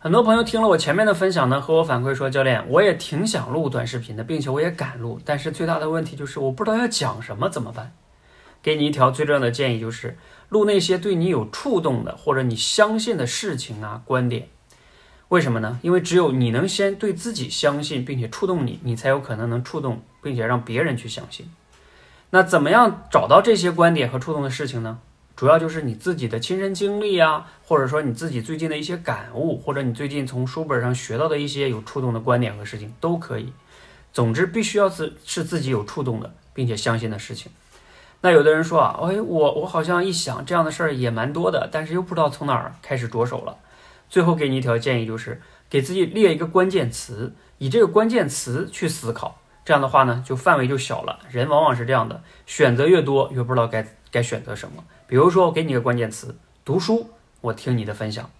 很多朋友听了我前面的分享呢，和我反馈说，教练，我也挺想录短视频的，并且我也敢录，但是最大的问题就是我不知道要讲什么，怎么办？给你一条最重要的建议，就是录那些对你有触动的或者你相信的事情啊、观点。为什么呢？因为只有你能先对自己相信，并且触动你，你才有可能能触动，并且让别人去相信。那怎么样找到这些观点和触动的事情呢？主要就是你自己的亲身经历啊，或者说你自己最近的一些感悟，或者你最近从书本上学到的一些有触动的观点和事情都可以。总之，必须要是是自己有触动的，并且相信的事情。那有的人说啊，哎，我我好像一想这样的事儿也蛮多的，但是又不知道从哪儿开始着手了。最后给你一条建议，就是给自己列一个关键词，以这个关键词去思考。这样的话呢，就范围就小了。人往往是这样的，选择越多，越不知道该该选择什么。比如说，我给你个关键词，读书，我听你的分享。